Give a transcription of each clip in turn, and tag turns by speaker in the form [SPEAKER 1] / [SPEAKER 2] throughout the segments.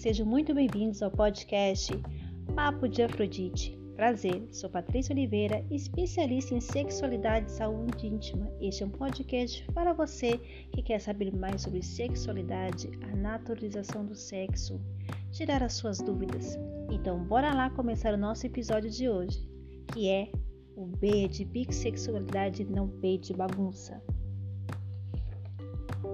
[SPEAKER 1] sejam muito bem-vindos ao podcast Papo de Afrodite. Prazer, sou Patrícia Oliveira, especialista em sexualidade e saúde íntima. Este é um podcast para você que quer saber mais sobre sexualidade, a naturalização do sexo, tirar as suas dúvidas. Então, bora lá começar o nosso episódio de hoje, que é o B de bissexualidade, não B de bagunça.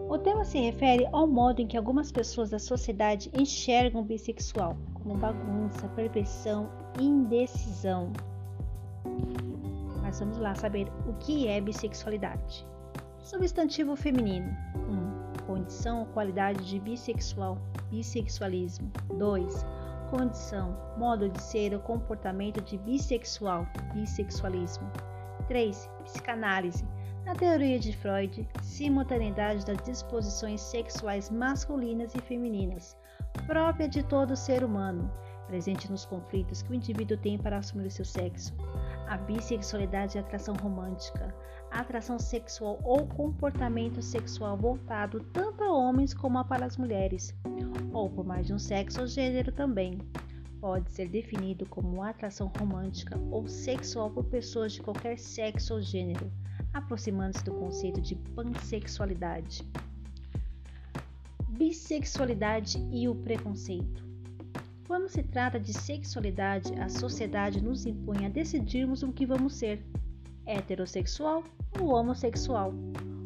[SPEAKER 1] O tema se refere ao modo em que algumas pessoas da sociedade enxergam o bissexual, como bagunça, perversão indecisão. Mas vamos lá saber o que é bissexualidade. Substantivo feminino. 1. Um, condição ou qualidade de bissexual, bissexualismo. 2. Condição, modo de ser ou comportamento de bissexual, bissexualismo. 3. Psicanálise na teoria de Freud, simultaneidade das disposições sexuais masculinas e femininas, própria de todo ser humano, presente nos conflitos que o indivíduo tem para assumir o seu sexo. A bissexualidade é atração romântica, atração sexual ou comportamento sexual voltado tanto a homens como a para as mulheres, ou por mais de um sexo ou gênero também. Pode ser definido como atração romântica ou sexual por pessoas de qualquer sexo ou gênero aproximando-se do conceito de pansexualidade. Bissexualidade e o preconceito. Quando se trata de sexualidade, a sociedade nos impõe a decidirmos o que vamos ser: heterossexual ou homossexual,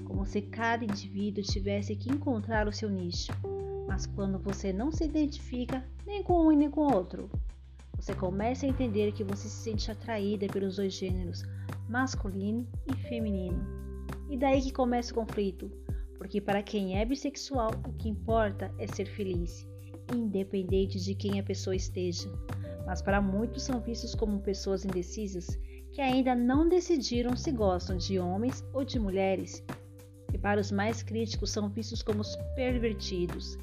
[SPEAKER 1] como se cada indivíduo tivesse que encontrar o seu nicho. Mas quando você não se identifica nem com um nem com outro, você começa a entender que você se sente atraída pelos dois gêneros, masculino e feminino. E daí que começa o conflito, porque para quem é bissexual, o que importa é ser feliz, independente de quem a pessoa esteja. Mas para muitos são vistos como pessoas indecisas que ainda não decidiram se gostam de homens ou de mulheres. E para os mais críticos são vistos como pervertidos.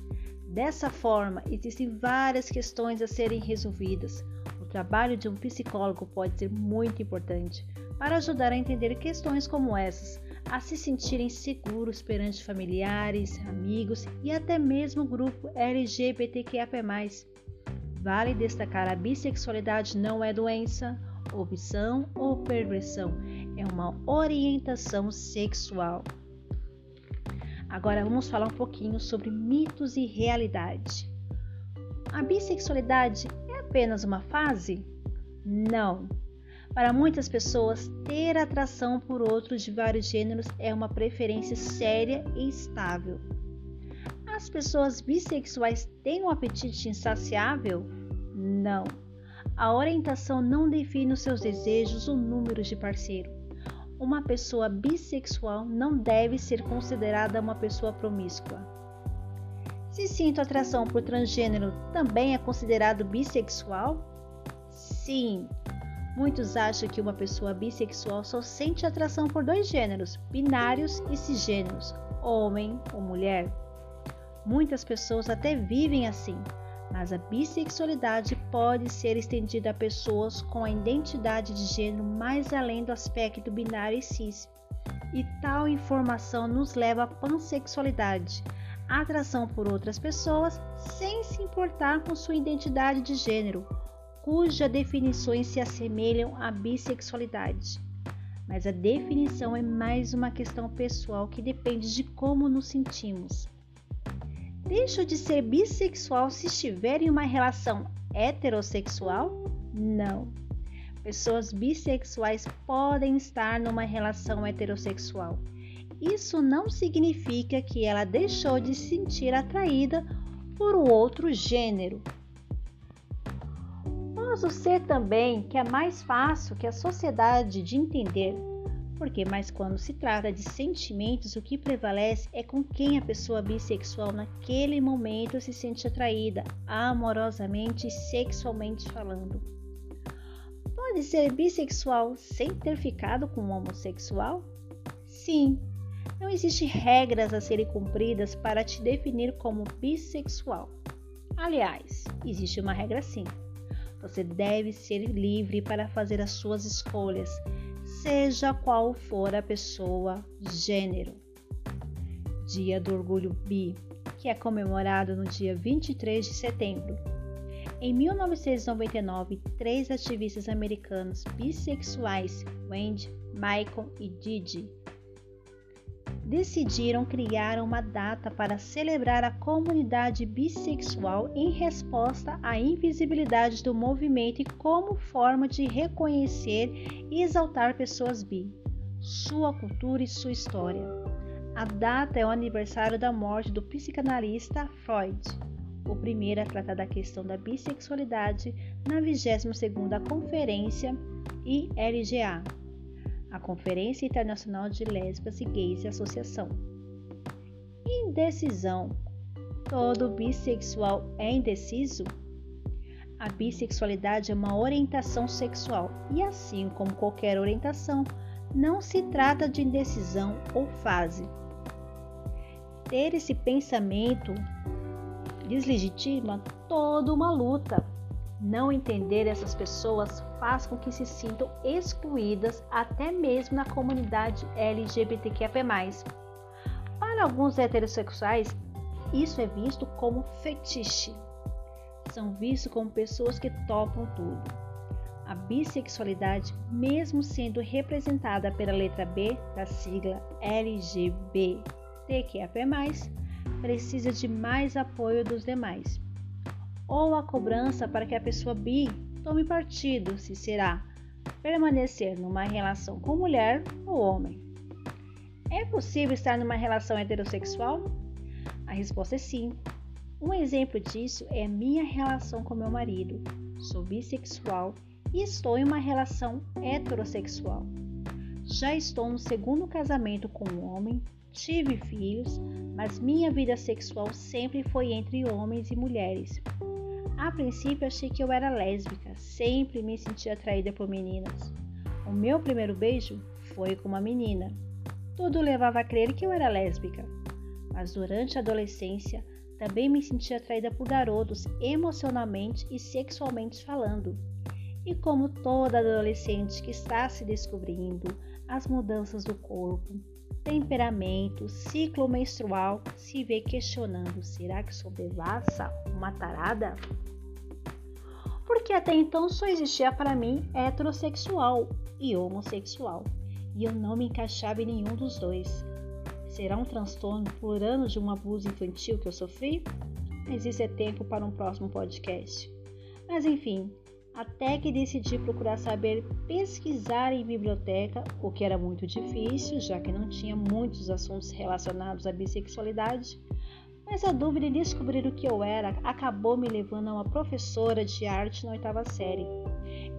[SPEAKER 1] Dessa forma, existem várias questões a serem resolvidas. O trabalho de um psicólogo pode ser muito importante, para ajudar a entender questões como essas, a se sentirem seguros perante familiares, amigos e até mesmo o grupo LGBTQIA+. Vale destacar a bissexualidade não é doença, opção ou perversão, é uma orientação sexual. Agora vamos falar um pouquinho sobre mitos e realidade. A bissexualidade é apenas uma fase? Não. Para muitas pessoas, ter atração por outros de vários gêneros é uma preferência séria e estável. As pessoas bissexuais têm um apetite insaciável? Não. A orientação não define os seus desejos ou números de parceiro. Uma pessoa bissexual não deve ser considerada uma pessoa promíscua. Se sinto atração por transgênero, também é considerado bissexual? Sim, Muitos acham que uma pessoa bissexual só sente atração por dois gêneros, binários e cisgêneros, homem ou mulher. Muitas pessoas até vivem assim, mas a bissexualidade pode ser estendida a pessoas com a identidade de gênero mais além do aspecto binário e cis. E tal informação nos leva à pansexualidade, atração por outras pessoas sem se importar com sua identidade de gênero cujas definições se assemelham à bissexualidade. Mas a definição é mais uma questão pessoal que depende de como nos sentimos. Deixo de ser bissexual se estiver em uma relação heterossexual? Não. Pessoas bissexuais podem estar numa relação heterossexual. Isso não significa que ela deixou de se sentir atraída por um outro gênero Posso ser também que é mais fácil que a sociedade de entender, porque mas quando se trata de sentimentos, o que prevalece é com quem a pessoa bissexual naquele momento se sente atraída, amorosamente e sexualmente falando. Pode ser bissexual sem ter ficado com um homossexual? Sim, não existem regras a serem cumpridas para te definir como bissexual. Aliás, existe uma regra sim você deve ser livre para fazer as suas escolhas, seja qual for a pessoa, gênero. Dia do Orgulho Bi, que é comemorado no dia 23 de setembro. Em 1999, três ativistas americanos bissexuais, Wendy, Michael e Didi, decidiram criar uma data para celebrar a comunidade bissexual em resposta à invisibilidade do movimento e como forma de reconhecer e exaltar pessoas bi, sua cultura e sua história. A data é o aniversário da morte do psicanalista Freud, o primeiro a tratar da questão da bissexualidade na 22ª Conferência ILGA, a Conferência Internacional de Lésbicas e Gays e Associação. Indecisão. Todo bissexual é indeciso? A bissexualidade é uma orientação sexual e, assim como qualquer orientação, não se trata de indecisão ou fase. Ter esse pensamento deslegitima toda uma luta não entender essas pessoas faz com que se sintam excluídas até mesmo na comunidade LGBTQIA+. Para alguns heterossexuais, isso é visto como fetiche. São vistos como pessoas que topam tudo. A bissexualidade, mesmo sendo representada pela letra B da sigla LGBTQIA+, precisa de mais apoio dos demais ou a cobrança para que a pessoa bi tome partido se será permanecer numa relação com mulher ou homem. É possível estar numa relação heterossexual? A resposta é sim. Um exemplo disso é minha relação com meu marido. Sou bissexual e estou em uma relação heterossexual. Já estou no segundo casamento com um homem, tive filhos, mas minha vida sexual sempre foi entre homens e mulheres. A princípio achei que eu era lésbica, sempre me senti atraída por meninas. O meu primeiro beijo foi com uma menina. Tudo levava a crer que eu era lésbica. Mas durante a adolescência também me senti atraída por garotos emocionalmente e sexualmente falando. E como toda adolescente que está se descobrindo, as mudanças do corpo, temperamento, ciclo menstrual, se vê questionando: será que sou devassa, uma tarada? Porque até então só existia para mim heterossexual e homossexual, e eu não me encaixava em nenhum dos dois. Será um transtorno por anos de um abuso infantil que eu sofri? Mas isso é tempo para um próximo podcast. Mas enfim, até que decidi procurar saber pesquisar em biblioteca, o que era muito difícil, já que não tinha muitos assuntos relacionados à bissexualidade. Mas a dúvida em descobrir o que eu era acabou me levando a uma professora de arte na oitava série.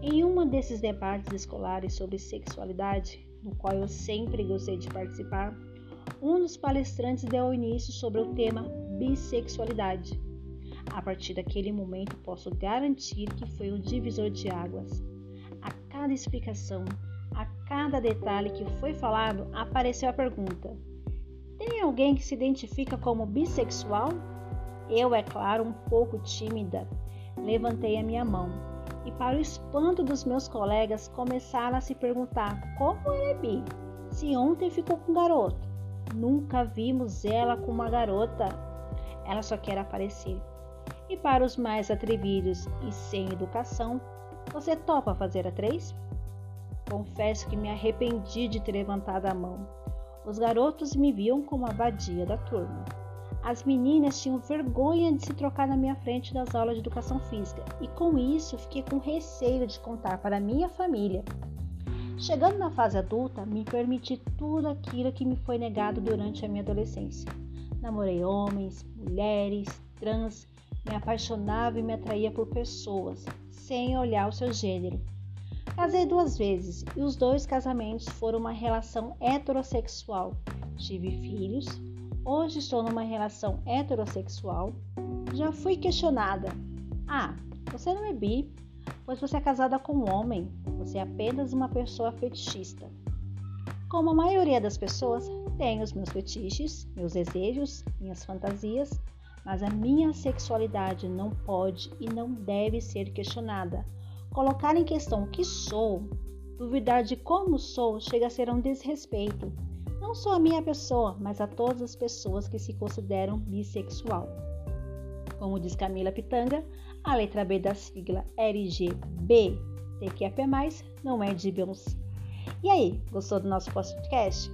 [SPEAKER 1] Em um desses debates escolares sobre sexualidade, no qual eu sempre gostei de participar, um dos palestrantes deu início sobre o tema bissexualidade. A partir daquele momento, posso garantir que foi um divisor de águas. A cada explicação, a cada detalhe que foi falado, apareceu a pergunta: Tem alguém que se identifica como bissexual? Eu, é claro, um pouco tímida, levantei a minha mão e, para o espanto dos meus colegas, começaram a se perguntar como ela é bi. Se ontem ficou com um garoto, nunca vimos ela com uma garota. Ela só quer aparecer. E para os mais atrevidos e sem educação, você topa fazer a três? Confesso que me arrependi de ter levantado a mão. Os garotos me viam como a vadia da turma. As meninas tinham vergonha de se trocar na minha frente das aulas de educação física e com isso fiquei com receio de contar para minha família. Chegando na fase adulta, me permiti tudo aquilo que me foi negado durante a minha adolescência. Namorei homens, mulheres, trans me apaixonava e me atraía por pessoas, sem olhar o seu gênero. Casei duas vezes e os dois casamentos foram uma relação heterossexual. Tive filhos, hoje estou numa relação heterossexual. Já fui questionada: Ah, você não é bi, pois você é casada com um homem, você é apenas uma pessoa fetichista. Como a maioria das pessoas, tenho os meus fetiches, meus desejos, minhas fantasias mas a minha sexualidade não pode e não deve ser questionada. Colocar em questão o que sou, duvidar de como sou, chega a ser um desrespeito. não só a minha pessoa, mas a todas as pessoas que se consideram bissexual. Como diz Camila Pitanga, a letra B da sigla LGBTQIA+, não é de Beyoncé. E aí, gostou do nosso podcast?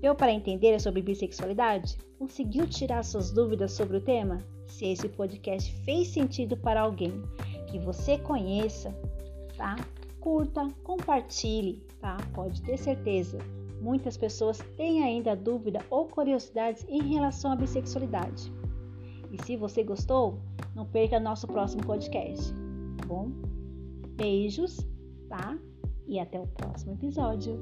[SPEAKER 1] Deu para entender sobre bissexualidade? Conseguiu tirar suas dúvidas sobre o tema? Se esse podcast fez sentido para alguém que você conheça, tá? Curta, compartilhe, tá? Pode ter certeza. Muitas pessoas têm ainda dúvida ou curiosidades em relação à bissexualidade. E se você gostou, não perca nosso próximo podcast, tá bom? Beijos, tá? E até o próximo episódio.